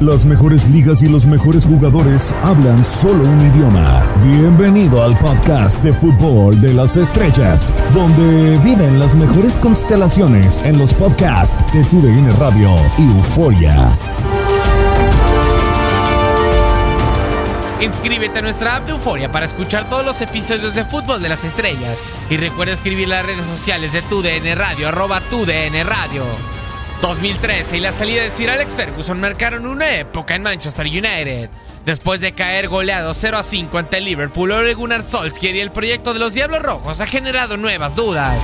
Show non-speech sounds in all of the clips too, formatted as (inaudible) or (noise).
Las mejores ligas y los mejores jugadores hablan solo un idioma. Bienvenido al podcast de fútbol de las estrellas, donde viven las mejores constelaciones en los podcasts de TUDN Radio y Euforia. Inscríbete a nuestra app de Euforia para escuchar todos los episodios de Fútbol de las Estrellas. Y recuerda escribir las redes sociales de TUDN Radio, arroba TUDN Radio. 2013 y la salida de Sir Alex Ferguson marcaron una época en Manchester United. Después de caer goleado 0 a 5 ante Liverpool, Ole Gunnar Solskjaer y el proyecto de los Diablos Rojos ha generado nuevas dudas.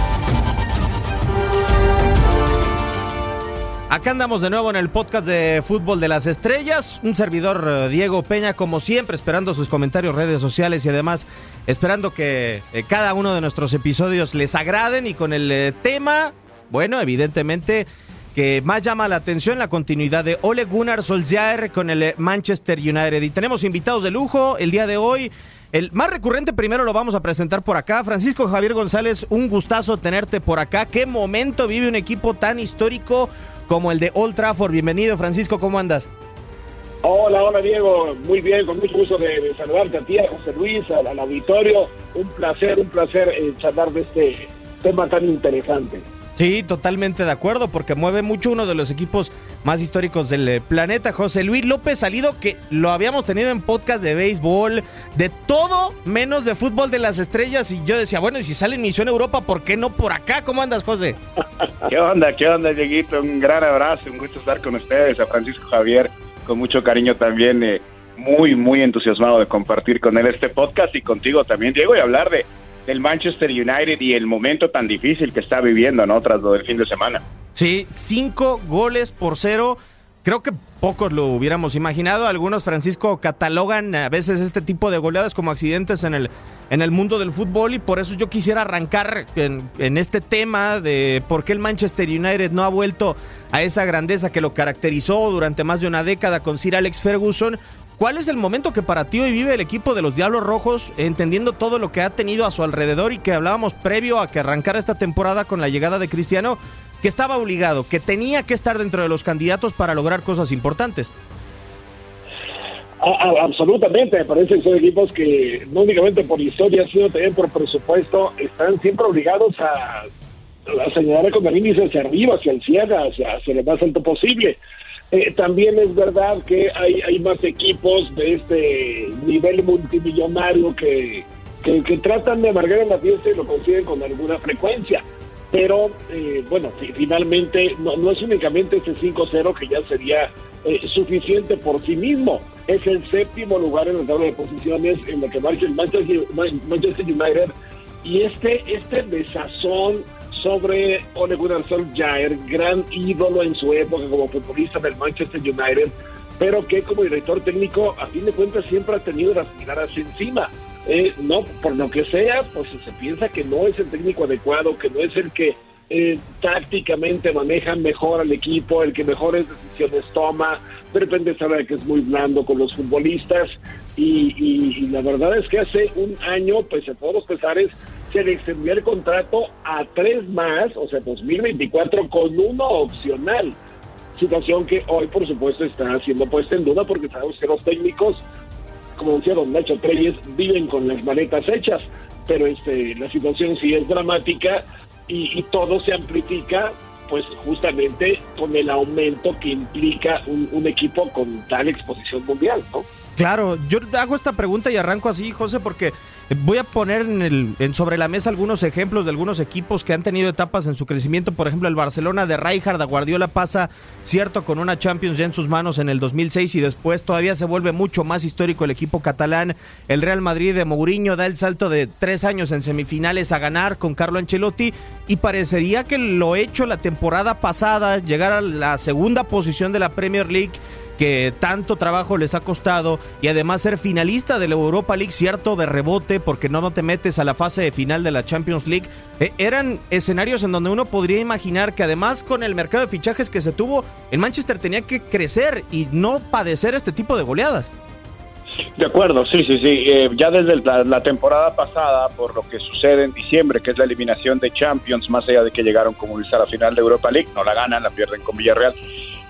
Acá andamos de nuevo en el podcast de Fútbol de las Estrellas. Un servidor eh, Diego Peña, como siempre, esperando sus comentarios, redes sociales y además esperando que eh, cada uno de nuestros episodios les agraden y con el eh, tema, bueno, evidentemente que más llama la atención la continuidad de Ole Gunnar Solskjaer con el Manchester United. Y tenemos invitados de lujo el día de hoy. El más recurrente primero lo vamos a presentar por acá. Francisco Javier González, un gustazo tenerte por acá. ¿Qué momento vive un equipo tan histórico como el de Old Trafford? Bienvenido, Francisco, ¿cómo andas? Hola, hola Diego, muy bien, con mucho gusto de, saludarte a ti, a José Luis, al, al auditorio. Un placer, un placer eh, charlar de este tema tan interesante. Sí, totalmente de acuerdo, porque mueve mucho uno de los equipos más históricos del eh, planeta, José Luis López Salido, que lo habíamos tenido en podcast de béisbol, de todo menos de fútbol de las estrellas. Y yo decía, bueno, y si sale en Misión Europa, ¿por qué no por acá? ¿Cómo andas, José? (laughs) ¿Qué onda? ¿Qué onda, Dieguito? Un gran abrazo, un gusto estar con ustedes, a Francisco Javier, con mucho cariño también, eh, muy, muy entusiasmado de compartir con él este podcast y contigo también, Diego, y hablar de del Manchester United y el momento tan difícil que está viviendo, ¿no? Tras lo del fin de semana. Sí, cinco goles por cero. Creo que pocos lo hubiéramos imaginado. Algunos, Francisco, catalogan a veces este tipo de goleadas como accidentes en el, en el mundo del fútbol y por eso yo quisiera arrancar en, en este tema de por qué el Manchester United no ha vuelto a esa grandeza que lo caracterizó durante más de una década con Sir Alex Ferguson. ¿Cuál es el momento que para ti hoy vive el equipo de los Diablos Rojos, entendiendo todo lo que ha tenido a su alrededor y que hablábamos previo a que arrancara esta temporada con la llegada de Cristiano, que estaba obligado, que tenía que estar dentro de los candidatos para lograr cosas importantes? Absolutamente, me parece que son equipos que no únicamente por historia, sino también por presupuesto, están siempre obligados a, a señalar con el índice hacia arriba, hacia el cielo, hacia, hacia lo más alto posible. Eh, también es verdad que hay, hay más equipos de este nivel multimillonario que, que, tratan de amargar en la fiesta y lo consiguen con alguna frecuencia. Pero eh, bueno, fi- finalmente no, no es únicamente ese 5-0 que ya sería eh, suficiente por sí mismo. Es el séptimo lugar en la tabla de posiciones en la que marcha el Manchester, Manchester United. Y este, este desazón sobre Ole Gunnar Solskjaer, gran ídolo en su época como futbolista del Manchester United, pero que como director técnico, a fin de cuentas, siempre ha tenido las miradas encima. Eh, no, por lo que sea, pues se piensa que no es el técnico adecuado, que no es el que eh, tácticamente maneja mejor al equipo, el que mejores decisiones toma, de repente sabe que es muy blando con los futbolistas y, la verdad es que hace un año, pues a todos los pesares, se le extendió el contrato a tres más, o sea, 2024 con uno opcional. Situación que hoy, por supuesto, está siendo puesta en duda porque sabemos que los técnicos como decía don Nacho Treyes, viven con las maletas hechas, pero este, la situación sí es dramática y, todo se amplifica pues justamente con el aumento que implica un equipo con tal exposición mundial, ¿no? Claro, yo hago esta pregunta y arranco así, José, porque voy a poner en el, en sobre la mesa algunos ejemplos de algunos equipos que han tenido etapas en su crecimiento. Por ejemplo, el Barcelona de Rijkaard a Guardiola pasa, cierto, con una Champions ya en sus manos en el 2006 y después todavía se vuelve mucho más histórico el equipo catalán. El Real Madrid de Mourinho da el salto de tres años en semifinales a ganar con Carlo Ancelotti y parecería que lo hecho la temporada pasada, llegar a la segunda posición de la Premier League que tanto trabajo les ha costado y además ser finalista de la Europa League, cierto, de rebote, porque no, no te metes a la fase final de la Champions League, eh, eran escenarios en donde uno podría imaginar que además con el mercado de fichajes que se tuvo, el Manchester tenía que crecer y no padecer este tipo de goleadas. De acuerdo, sí, sí, sí. Eh, ya desde la, temporada pasada, por lo que sucede en diciembre, que es la eliminación de Champions, más allá de que llegaron como a la final de Europa League, no la ganan, la pierden con Villarreal,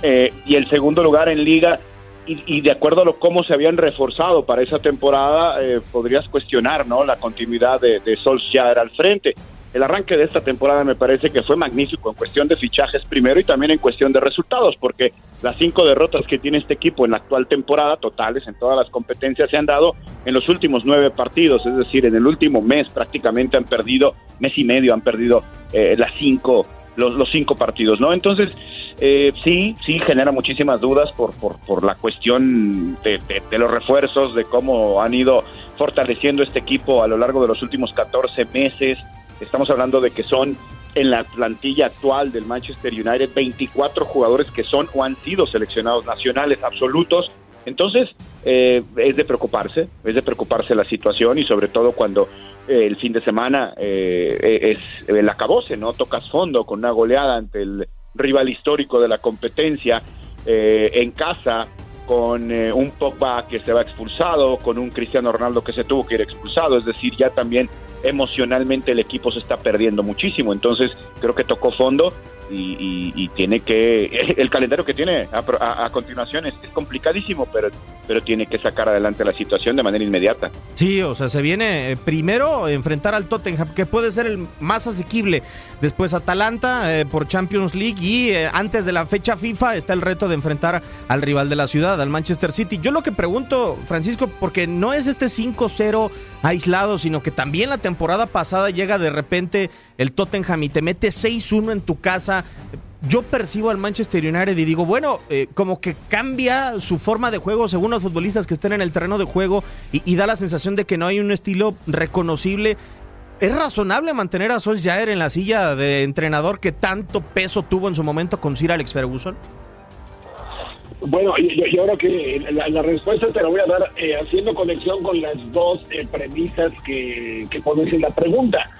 eh, y el segundo lugar en Liga, y, de acuerdo a lo cómo se habían reforzado para esa temporada, eh, podrías cuestionar ¿no? la continuidad de, de Solskjaer al frente el arranque de esta temporada me parece que fue magnífico en cuestión de fichajes primero y también en cuestión de resultados, porque las cinco derrotas que tiene este equipo en la actual temporada, totales en todas las competencias, se han dado en los últimos nueve partidos, es decir, en el último mes prácticamente han perdido, mes y medio han perdido eh, las cinco, los, los cinco partidos, ¿no? Entonces, eh, sí, sí genera muchísimas dudas por, por, por la cuestión de, de, los refuerzos, de cómo han ido fortaleciendo este equipo a lo largo de los últimos 14 meses, Estamos hablando de que son en la plantilla actual del Manchester United 24 jugadores que son o han sido seleccionados nacionales absolutos. Entonces, eh, es de preocuparse, es de preocuparse la situación y sobre todo cuando eh, el fin de semana eh, es el acabose, ¿no? Tocas fondo con una goleada ante el rival histórico de la competencia en casa, con un Pogba que se va expulsado, con un Cristiano Ronaldo que se tuvo que ir expulsado, es decir, ya también emocionalmente el equipo se está perdiendo muchísimo. Entonces creo que tocó fondo y, tiene que, (laughs) el calendario que tiene a, continuación es, complicadísimo, pero, pero tiene que sacar adelante la situación de manera inmediata. Sí, o sea, se viene eh, primero enfrentar al Tottenham, que puede ser el más asequible, después Atalanta eh, por Champions League y eh, antes de la fecha FIFA está el reto de enfrentar al rival de la ciudad, al Manchester City. Yo lo que pregunto, Francisco, porque no es este 5-0 aislado, sino que también la temporada pasada llega de repente el Tottenham y te mete 6-1 en tu casa. Yo percibo al Manchester United y digo, bueno, eh, como que cambia su forma de juego según los futbolistas que estén en el terreno de juego y, da la sensación de que no hay un estilo reconocible. ¿Es razonable mantener a Solskjaer en la silla de entrenador que tanto peso tuvo en su momento con Sir Alex Ferguson? Bueno, yo, creo que la, respuesta te la voy a dar eh, haciendo conexión con las dos eh, premisas que, que pones en la pregunta.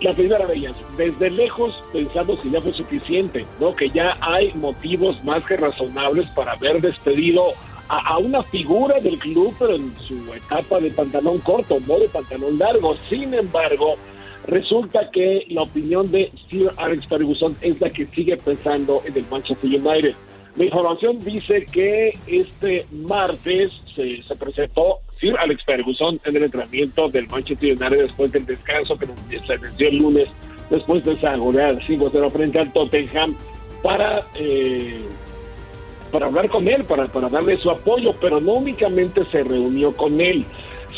La primera de ellas, desde lejos pensamos que ya fue suficiente, ¿no? Que ya hay motivos más que razonables para haber despedido a, una figura del club, pero en su etapa de pantalón corto, no de pantalón largo. Sin embargo, resulta que la opinión de Sir Alex Ferguson es la que sigue pensando en el Manchester United. La información dice que este martes se, se presentó Sir Alex Ferguson en el entrenamiento del Manchester United después del descanso que se venció el lunes después de esa goleada 5-0 frente al Tottenham para, eh, para hablar con él, para, para darle su apoyo, pero no únicamente se reunió con él,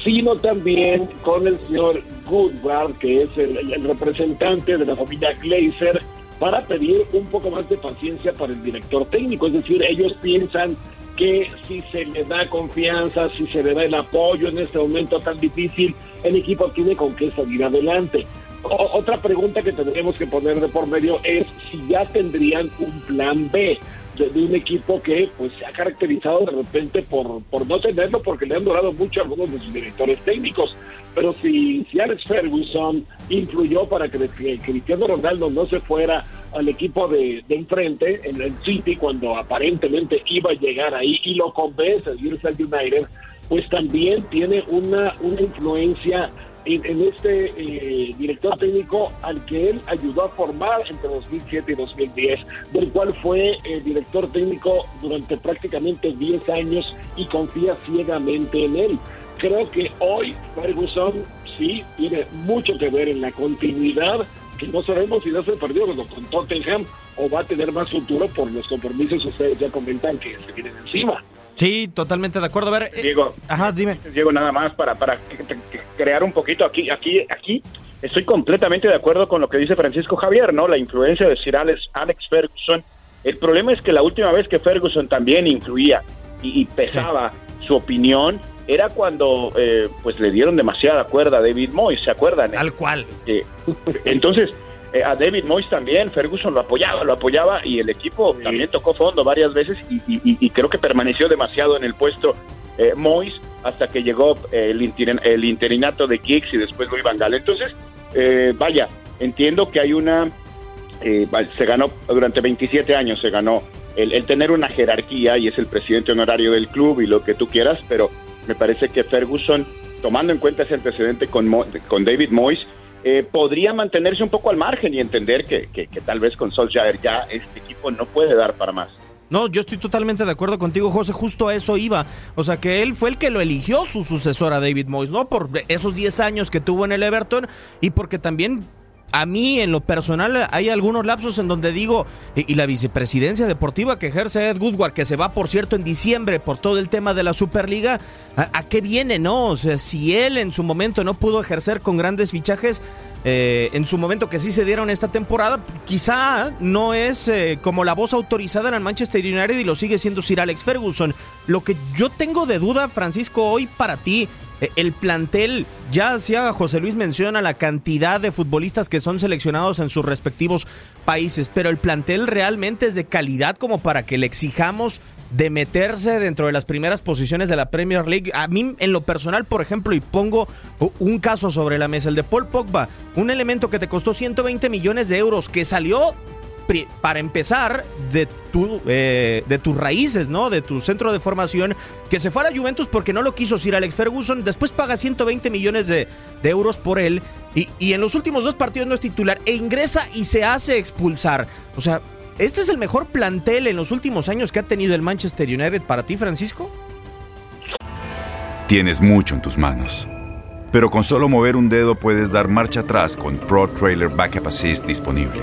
sino también con el señor Goodward, que es el, el representante de la familia Glazer, para pedir un poco más de paciencia para el director técnico. Es decir, ellos piensan que si se le da confianza, si se le da el apoyo en este momento tan difícil, el equipo tiene con qué salir adelante. otra pregunta que tendremos que poner de por medio es si ya tendrían un plan B de, un equipo que pues se ha caracterizado de repente por, por no tenerlo porque le han durado mucho a algunos de sus directores técnicos. Pero si, si Alex Ferguson influyó para que, Cristiano Ronaldo no se fuera al equipo de, de, enfrente, en el City, cuando aparentemente iba a llegar ahí y lo convence a irse al United, pues también tiene una, una influencia en, este eh, director técnico al que él ayudó a formar entre 2007 y 2010, del cual fue eh, director técnico durante prácticamente 10 años y confía ciegamente en él. Creo que hoy Ferguson sí tiene mucho que ver en la continuidad, que no sabemos si no se perdió con Tottenham o va a tener más futuro por los compromisos ustedes ya comentan que se vienen encima. Sí, totalmente de acuerdo. A ver, eh, Diego, ajá, dime. Diego, nada más para, para crear un poquito aquí, aquí, aquí. Estoy completamente de acuerdo con lo que dice Francisco Javier, ¿no? La influencia de Sir Alex, Ferguson. El problema es que la última vez que Ferguson también influía y, pesaba su opinión era cuando eh, pues le dieron demasiada cuerda a David Moyes, ¿se acuerdan? Al cual. (laughs) entonces, Eh, a David Moyes también, Ferguson lo apoyaba, lo apoyaba y el equipo también tocó fondo varias veces y, creo que permaneció demasiado en el puesto eh, Moyes hasta que llegó el, el interinato de Kicks y después Luis Van Gaal. Entonces, eh, vaya, entiendo que hay una, eh, se ganó durante 27 años, se ganó el, tener una jerarquía y es el presidente honorario del club y lo que tú quieras, pero me parece que Ferguson, tomando en cuenta ese antecedente con, con David Moyes, eh, podría mantenerse un poco al margen y entender que, que, tal vez con Solskjaer ya este equipo no puede dar para más. No, yo estoy totalmente de acuerdo contigo, José. Justo a eso iba. O sea, que él fue el que lo eligió su sucesor a David Moyes, ¿no? Por esos 10 años que tuvo en el Everton y porque también a mí en lo personal hay algunos lapsos en donde digo, y, la vicepresidencia deportiva que ejerce Ed Woodward, que se va por cierto en diciembre por todo el tema de la Superliga, ¿a, qué viene, no? O sea, si él en su momento no pudo ejercer con grandes fichajes, eh, en su momento que sí se dieron esta temporada, quizá no es eh, como la voz autorizada en el Manchester United y lo sigue siendo Sir Alex Ferguson. Lo que yo tengo de duda, Francisco, hoy para ti, el plantel, ya hacía José Luis menciona la cantidad de futbolistas que son seleccionados en sus respectivos países, pero el plantel realmente es de calidad como para que le exijamos de meterse dentro de las primeras posiciones de la Premier League. A mí, en lo personal, por ejemplo, y pongo un caso sobre la mesa, el de Paul Pogba, un elemento que te costó 120 millones de euros, que salió para empezar de, tu, eh, de tus raíces, ¿no? De tu centro de formación, que se fue a la Juventus porque no lo quiso Sir Alex Ferguson, después paga 120 millones de, de euros por él y, y en los últimos dos partidos no es titular e ingresa y se hace expulsar. O sea, ¿Este es el mejor plantel en los últimos años que ha tenido el Manchester United para ti, Francisco? Tienes mucho en tus manos. Pero con solo mover un dedo puedes dar marcha atrás con Pro Trailer Backup Assist disponible.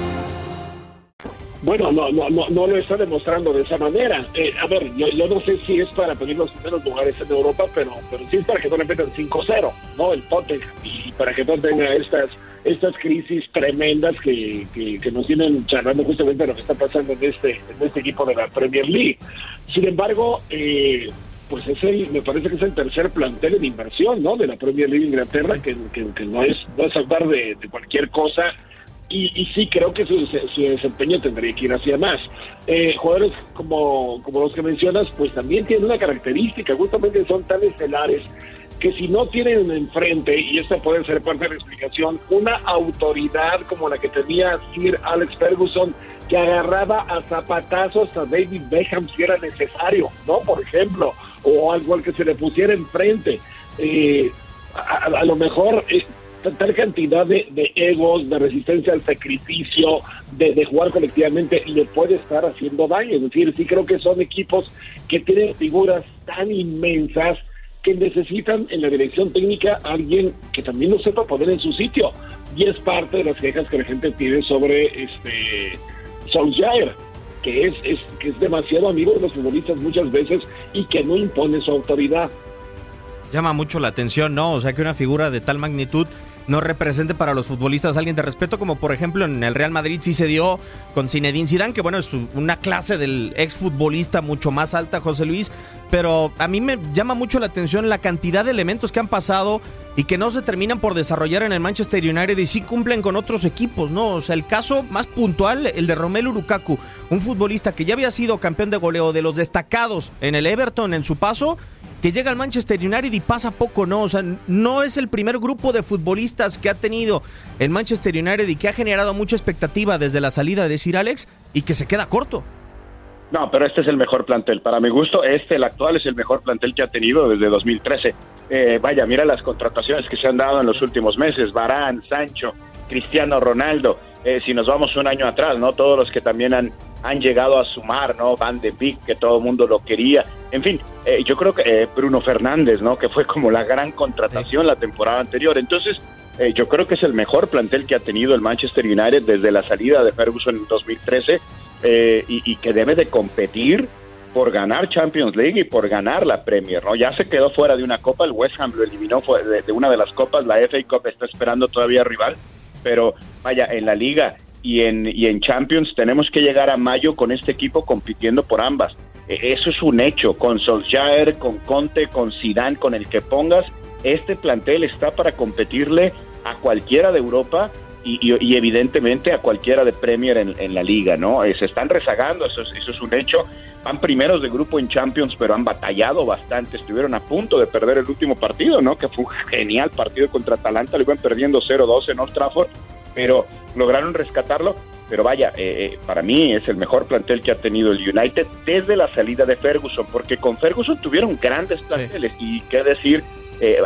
Bueno, no, no, no, no lo está demostrando de esa manera. Eh, a ver, yo, yo, no sé si es para pedir los primeros lugares en Europa, pero, pero sí es para que no le metan 5-0, ¿no? El Tottenham, y para que no tenga estas estas crisis tremendas que, que, nos tienen charlando justamente de lo que está pasando en este, en este equipo de la Premier League. Sin embargo, eh, pues es el, me parece que es el tercer plantel en inversión, ¿no? De la Premier League Inglaterra, que, que, no es no es hablar de, cualquier cosa. Y, y, sí creo que su, desempeño tendría que ir hacia más. Eh, jugadores como, como los que mencionas, pues también tienen una característica, justamente son tan estelares que si no tienen enfrente, y esta puede ser parte de la explicación, una autoridad como la que tenía Sir Alex Ferguson, que agarraba a zapatazos a David Beckham si era necesario, ¿no? Por ejemplo, o algo al que se le pusiera enfrente. Eh, a, lo mejor eh, tal cantidad de, egos, de resistencia al sacrificio, de, jugar colectivamente, le puede estar haciendo daño. Es decir, sí creo que son equipos que tienen figuras tan inmensas que necesitan en la dirección técnica alguien que también lo sepa poner en su sitio. Y es parte de las quejas que la gente tiene sobre este Solskjaer que es, es, que es demasiado amigo de los futbolistas muchas veces y que no impone su autoridad. Llama mucho la atención, ¿no? O sea, que una figura de tal magnitud no represente para los futbolistas alguien de respeto, como por ejemplo en el Real Madrid sí se dio con Zinedine Zidane, que bueno, es una clase del exfutbolista mucho más alta, José Luis, pero a mí me llama mucho la atención la cantidad de elementos que han pasado y que no se terminan por desarrollar en el Manchester United y sí cumplen con otros equipos, ¿no? O sea, el caso más puntual, el de Romelu Lukaku, un futbolista que ya había sido campeón de goleo de los destacados en el Everton en su paso, que llega al Manchester United y pasa poco, ¿no? O sea, no es el primer grupo de futbolistas que ha tenido el Manchester United y que ha generado mucha expectativa desde la salida de Sir Alex y que se queda corto. No, pero este es el mejor plantel. Para mi gusto, este, el actual, es el mejor plantel que ha tenido desde 2013. Eh, vaya, mira las contrataciones que se han dado en los últimos meses. Barán, Sancho, Cristiano Ronaldo. Eh, si nos vamos un año atrás, ¿no? Todos los que también han, han llegado a sumar, ¿no? Van de Beek, que todo el mundo lo quería. En fin, eh, yo creo que Bruno Fernández, ¿no? Que fue como la gran contratación la temporada anterior. Entonces, yo creo que es el mejor plantel que ha tenido el Manchester United desde la salida de Ferguson en 2013 eh, y, que debe de competir por ganar Champions League y por ganar la Premier, ¿no? Ya se quedó fuera de una copa, el West Ham lo eliminó de, de una de las copas, la FA Cup está esperando todavía rival, pero vaya, en la liga y en, y en Champions tenemos que llegar a mayo con este equipo compitiendo por ambas. E, eso es un hecho, con Solskjaer, con Conte, con Zidane, con el que pongas, este plantel está para competirle a cualquiera de Europa y, evidentemente a cualquiera de Premier en, la liga, ¿no? Eh, se están rezagando, eso es, eso es un hecho. Van primeros de grupo en Champions, pero han batallado bastante. Estuvieron a punto de perder el último partido, ¿no? Que fue un genial partido contra Atalanta. Lo iban perdiendo 0-2 en Old Trafford, pero lograron rescatarlo. Pero vaya, eh, eh, para mí es el mejor plantel que ha tenido el United desde la salida de Ferguson, porque con Ferguson tuvieron grandes planteles y qué decir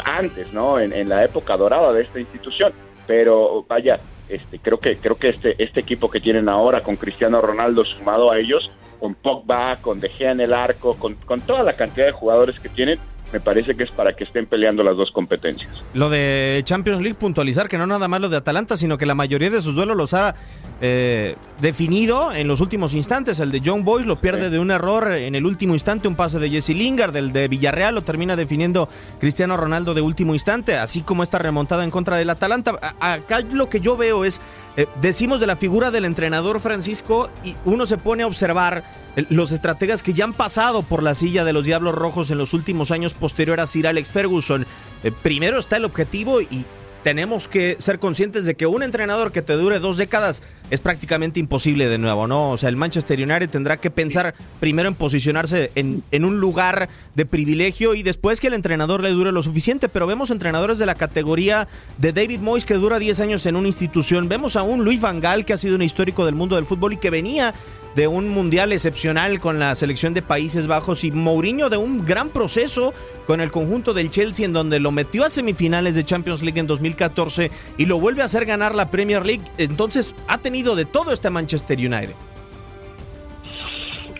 antes, ¿no? en la época dorada de esta institución pero vaya, este, creo que creo que este este equipo que tienen ahora con Cristiano Ronaldo sumado a ellos, con Pogba, con De Gea en el arco, con, con toda la cantidad de jugadores que tienen, me parece que es para que estén peleando las dos competencias. Lo de Champions League, puntualizar que no nada más lo de Atalanta, sino que la mayoría de sus duelos los ha eh, definido en los últimos instantes. El de John Boyce lo pierde de un error en el último instante, un pase de Jesse Lingard, el de Villarreal lo termina definiendo Cristiano Ronaldo de último instante, así como esta remontada en contra del Atalanta. Acá lo que yo veo es, eh, decimos de la figura del entrenador Francisco y uno se pone a observar los estrategas que ya han pasado por la silla de los Diablos Rojos en los últimos años posterior a Sir Alex Ferguson. Eh, primero está el objetivo y tenemos que ser conscientes de que un entrenador que te dure dos décadas es prácticamente imposible de nuevo, ¿no? O sea, el Manchester United tendrá que pensar primero en posicionarse en, en, un lugar de privilegio y después que el entrenador le dure lo suficiente. Pero vemos entrenadores de la categoría de David Moyes que dura 10 años en una institución. Vemos a un Luis Van Gaal que ha sido un histórico del mundo del fútbol y que venía de un mundial excepcional con la selección de Países Bajos y Mourinho de un gran proceso con el conjunto del Chelsea en donde lo metió a semifinales de Champions League en 2014 y lo vuelve a hacer ganar la Premier League. Entonces ha tenido de todo este Manchester United.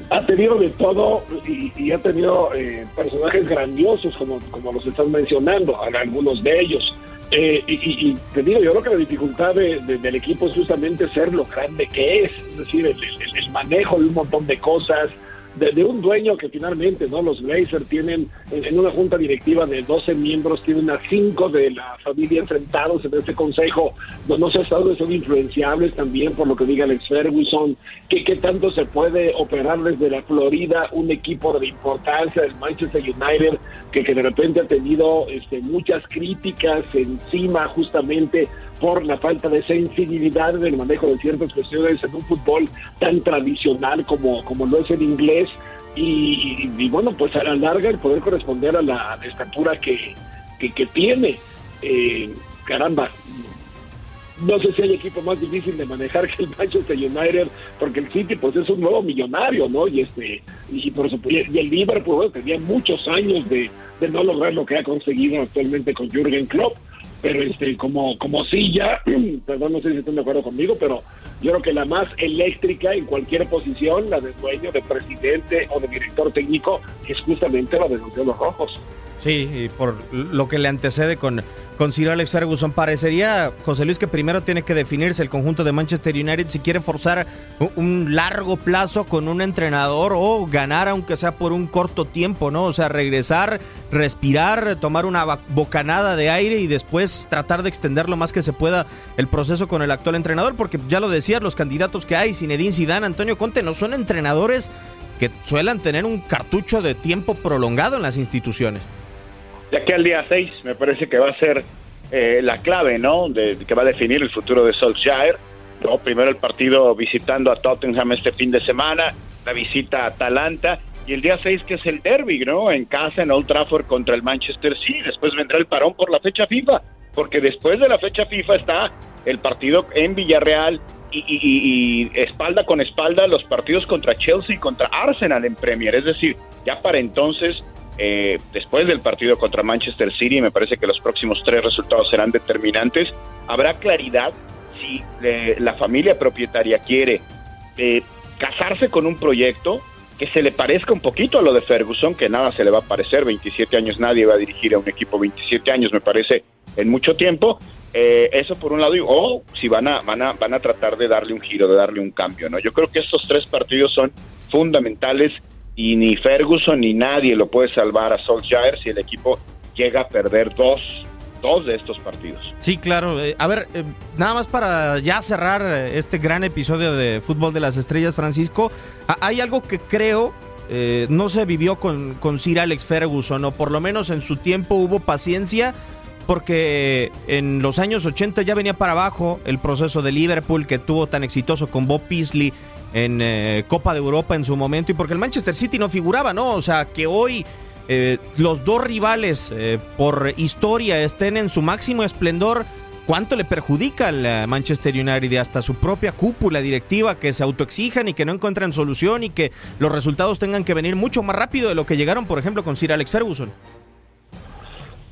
Ha tenido de todo y, ha tenido eh, personajes grandiosos como, como los están mencionando, algunos de ellos. Eh, y, te digo, yo creo que la dificultad del equipo es justamente ser lo grande que es, es decir, el, manejo de un montón de cosas, de, un dueño que finalmente, ¿no? Los Blazers tienen en, una junta directiva de 12 miembros, tienen a 5 de la familia enfrentados en este consejo, no, no dónde son influenciables también por lo que diga Alex Ferguson, que qué tanto se puede operar desde la Florida un equipo de importancia del Manchester United, que, que de repente ha tenido este, muchas críticas encima justamente por la falta de sensibilidad en el manejo de ciertas cuestiones en un fútbol tan tradicional como, como lo es el inglés. Y, bueno, pues a la larga el poder corresponder a la estatura que, que, tiene. Eh, caramba, no sé si hay equipo más difícil de manejar que el Manchester United, porque el City pues es un nuevo millonario, ¿no? Y este y por supuesto, y el Liverpool tenía muchos años de, de no lograr lo que ha conseguido actualmente con Jürgen Klopp pero este como como silla, (clears throat) perdón, no sé si están de acuerdo conmigo, pero yo creo que la más eléctrica en cualquier posición, la de dueño, de presidente o de director técnico, es justamente la de los Rojos. Sí, y por lo que le antecede con, con Sir Alex Ferguson, parecería, José Luis, que primero tiene que definirse el conjunto de Manchester United si quiere forzar un largo plazo con un entrenador o ganar, aunque sea por un corto tiempo, ¿no? O sea, regresar, respirar, tomar una bocanada de aire y después tratar de extender lo más que se pueda el proceso con el actual entrenador, porque ya lo decías, los candidatos que hay, Zinedine Zidane, Antonio Conte, no son entrenadores que suelen tener un cartucho de tiempo prolongado en las instituciones ya que al día 6 me parece que va a ser eh, la clave, ¿no? De, que va a definir el futuro de Solskjaer. ¿no? Primero el partido visitando a Tottenham este fin de semana, la visita a Atalanta y el día 6 que es el derby, ¿no? En casa en Old Trafford contra el Manchester City. Después vendrá el parón por la fecha FIFA, porque después de la fecha FIFA está el partido en Villarreal y, espalda con espalda los partidos contra Chelsea y contra Arsenal en Premier. Es decir, ya para entonces eh, después del partido contra Manchester City, me parece que los próximos tres resultados serán determinantes. Habrá claridad si eh, la familia propietaria quiere eh, casarse con un proyecto que se le parezca un poquito a lo de Ferguson, que nada se le va a parecer, 27 años nadie va a dirigir a un equipo 27 años, me parece, en mucho tiempo. eso por un lado, o si van a, van, a, van a tratar de darle un giro, de darle un cambio, ¿no? Yo creo que estos tres partidos son fundamentales y ni Ferguson ni nadie lo puede salvar a Solskjaer si el equipo llega a perder dos, dos de estos partidos. Sí, claro. Eh, a ver, eh, nada más para ya cerrar eh, este gran episodio de Fútbol de las Estrellas, Francisco, hay algo que creo no se vivió con, con Sir Alex Ferguson, o por lo menos en su tiempo hubo paciencia porque en los años 80 ya venía para abajo el proceso de Liverpool que tuvo tan exitoso con Bob Paisley en Copa de Europa en su momento y porque el Manchester City no figuraba, ¿no? O sea, que hoy eh, los dos rivales eh, por historia estén en su máximo esplendor, ¿cuánto le perjudica al eh, Manchester United hasta su propia cúpula directiva que se autoexijan y que no encuentran solución y que los resultados tengan que venir mucho más rápido de lo que llegaron, por ejemplo, con Sir Alex Ferguson?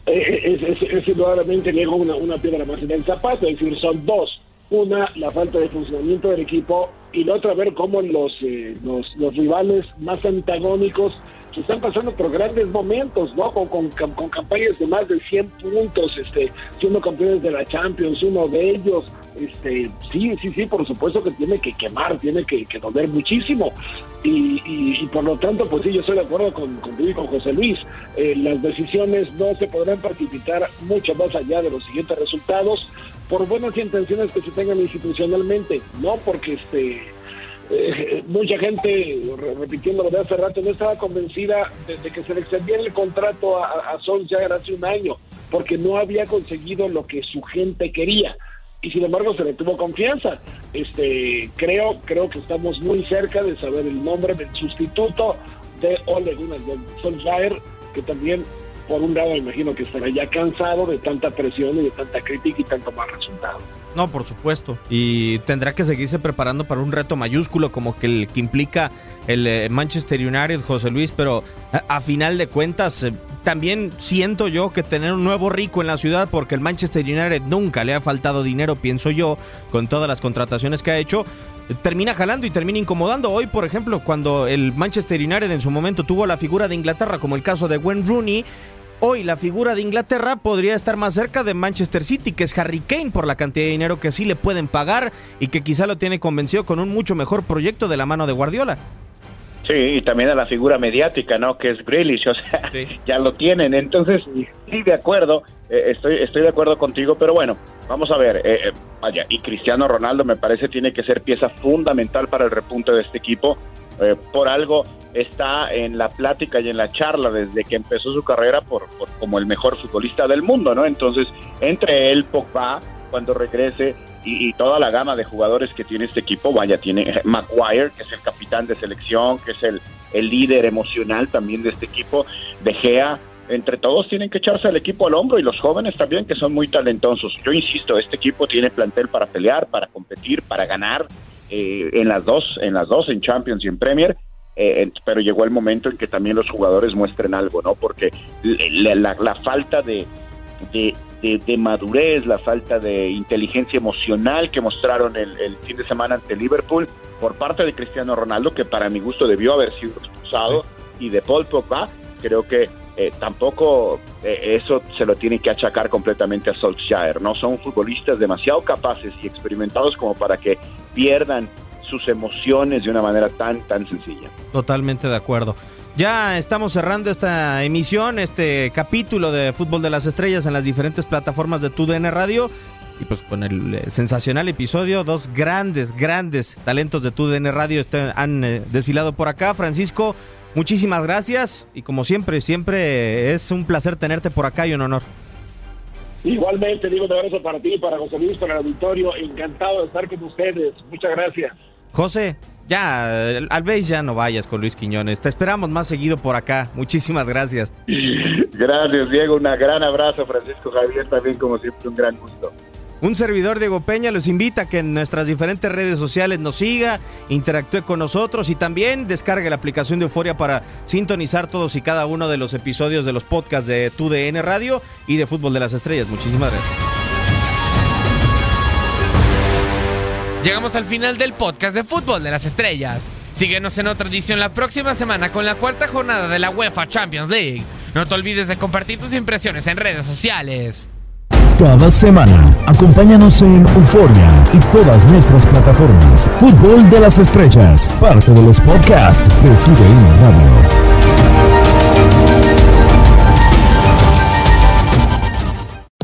Es, indudablemente llegó una, una piedra más en el zapato, es decir, son dos. Una, la falta de funcionamiento del equipo y la otra, ver cómo los, los, los rivales más antagónicos están pasando por grandes momentos, ¿no? Con, con, con, campañas de más de 100 puntos, este, siendo campeones de la Champions, uno de ellos, este, sí, sí, sí, por supuesto que tiene que quemar, tiene que, que doler muchísimo. Y, y, por lo tanto, pues sí, yo estoy de acuerdo con, con, y con José Luis. Eh, las decisiones no se podrán precipitar mucho más allá de los siguientes resultados por buenas intenciones que se tengan institucionalmente, no porque este eh, mucha gente, repitiendo lo de hace rato, no estaba convencida de, que se le extendiera el contrato a, a Solskjaer hace un año, porque no había conseguido lo que su gente quería. Y sin embargo se le tuvo confianza. Este, creo, creo que estamos muy cerca de saber el nombre del sustituto de Ole Gunnar Solskjaer, que también por un lado imagino que estará ya cansado de tanta presión y de tanta crítica y tanto mal resultado. No, por supuesto. Y tendrá que seguirse preparando para un reto mayúsculo como que el que implica el eh, Manchester United, José Luis, pero a, final de cuentas eh, también siento yo que tener un nuevo rico en la ciudad, porque el Manchester United nunca le ha faltado dinero, pienso yo, con todas las contrataciones que ha hecho, termina jalando y termina incomodando. Hoy, por ejemplo, cuando el Manchester United en su momento tuvo la figura de Inglaterra, como el caso de Wayne Rooney, Hoy la figura de Inglaterra podría estar más cerca de Manchester City, que es Harry Kane, por la cantidad de dinero que sí le pueden pagar y que quizá lo tiene convencido con un mucho mejor proyecto de la mano de Guardiola. Sí, y también a la figura mediática, ¿no? Que es Grealish, o sea, (laughs) ya lo tienen. Entonces, sí, de acuerdo, eh, estoy, estoy de acuerdo contigo, pero bueno, vamos a ver, eh, eh, vaya, y Cristiano Ronaldo me parece tiene que ser pieza fundamental para el repunte de este equipo. Por algo está en la plática y en la charla desde que empezó su carrera por, como el mejor futbolista del mundo, ¿no? Entonces, entre él, Pogba, cuando regrese, y, toda la gama de jugadores que tiene este equipo, vaya, tiene Maguire, que es el capitán de selección, que es el, el líder emocional también de este equipo, De Gea, entre todos tienen que echarse al equipo al hombro y los jóvenes también que son muy talentosos. Yo insisto, este equipo tiene plantel para pelear, para competir, para ganar eh, en las dos, en las dos, en Champions y en Premier eh, pero llegó el momento en que también los jugadores muestren algo, ¿no? Porque la, falta de, de, madurez, la falta de inteligencia emocional que mostraron el, fin de semana ante Liverpool por parte de Cristiano Ronaldo, que para mi gusto debió haber sido expulsado, y de Paul Pogba, creo que eh, tampoco eh, eso se lo tiene que achacar completamente a Solskjaer, ¿no? Son futbolistas demasiado capaces y experimentados como para que pierdan sus emociones de una manera tan, tan sencilla. Totalmente de acuerdo. Ya estamos cerrando esta emisión, este capítulo de Fútbol de las Estrellas en las diferentes plataformas de TUDN Radio. Y pues con el eh, sensacional episodio, dos grandes, grandes talentos de TUDN Radio han desfilado por acá. Francisco, muchísimas gracias. Y como siempre, siempre es un placer tenerte por acá y un honor. Igualmente, digo de abrazo para ti, para José Luis, para el auditorio. Encantado de estar con ustedes. Muchas gracias. José, ya, al vez ya no vayas con Luis Quiñones. Te esperamos más seguido por acá. Muchísimas gracias. (laughs) Gracias, Diego. Un gran abrazo, Francisco Javier. También, como siempre, un gran gusto. Un servidor Diego Peña los invita a que en nuestras diferentes redes sociales nos siga, interactúe con nosotros y también descargue la aplicación de Euforia para sintonizar todos y cada uno de los episodios de los podcasts de TUDN Radio y de Fútbol de las Estrellas. Muchísimas gracias. Llegamos al final del podcast de Fútbol de las Estrellas. Síguenos en otra edición la próxima semana con la cuarta jornada de la UEFA Champions League. No te olvides de compartir tus impresiones en redes sociales. Cada semana. Acompáñanos en Euforia y todas nuestras plataformas. Fútbol de las Estrellas, parte de los podcasts de TUDN Radio.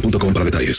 boostmobile.com para detalles.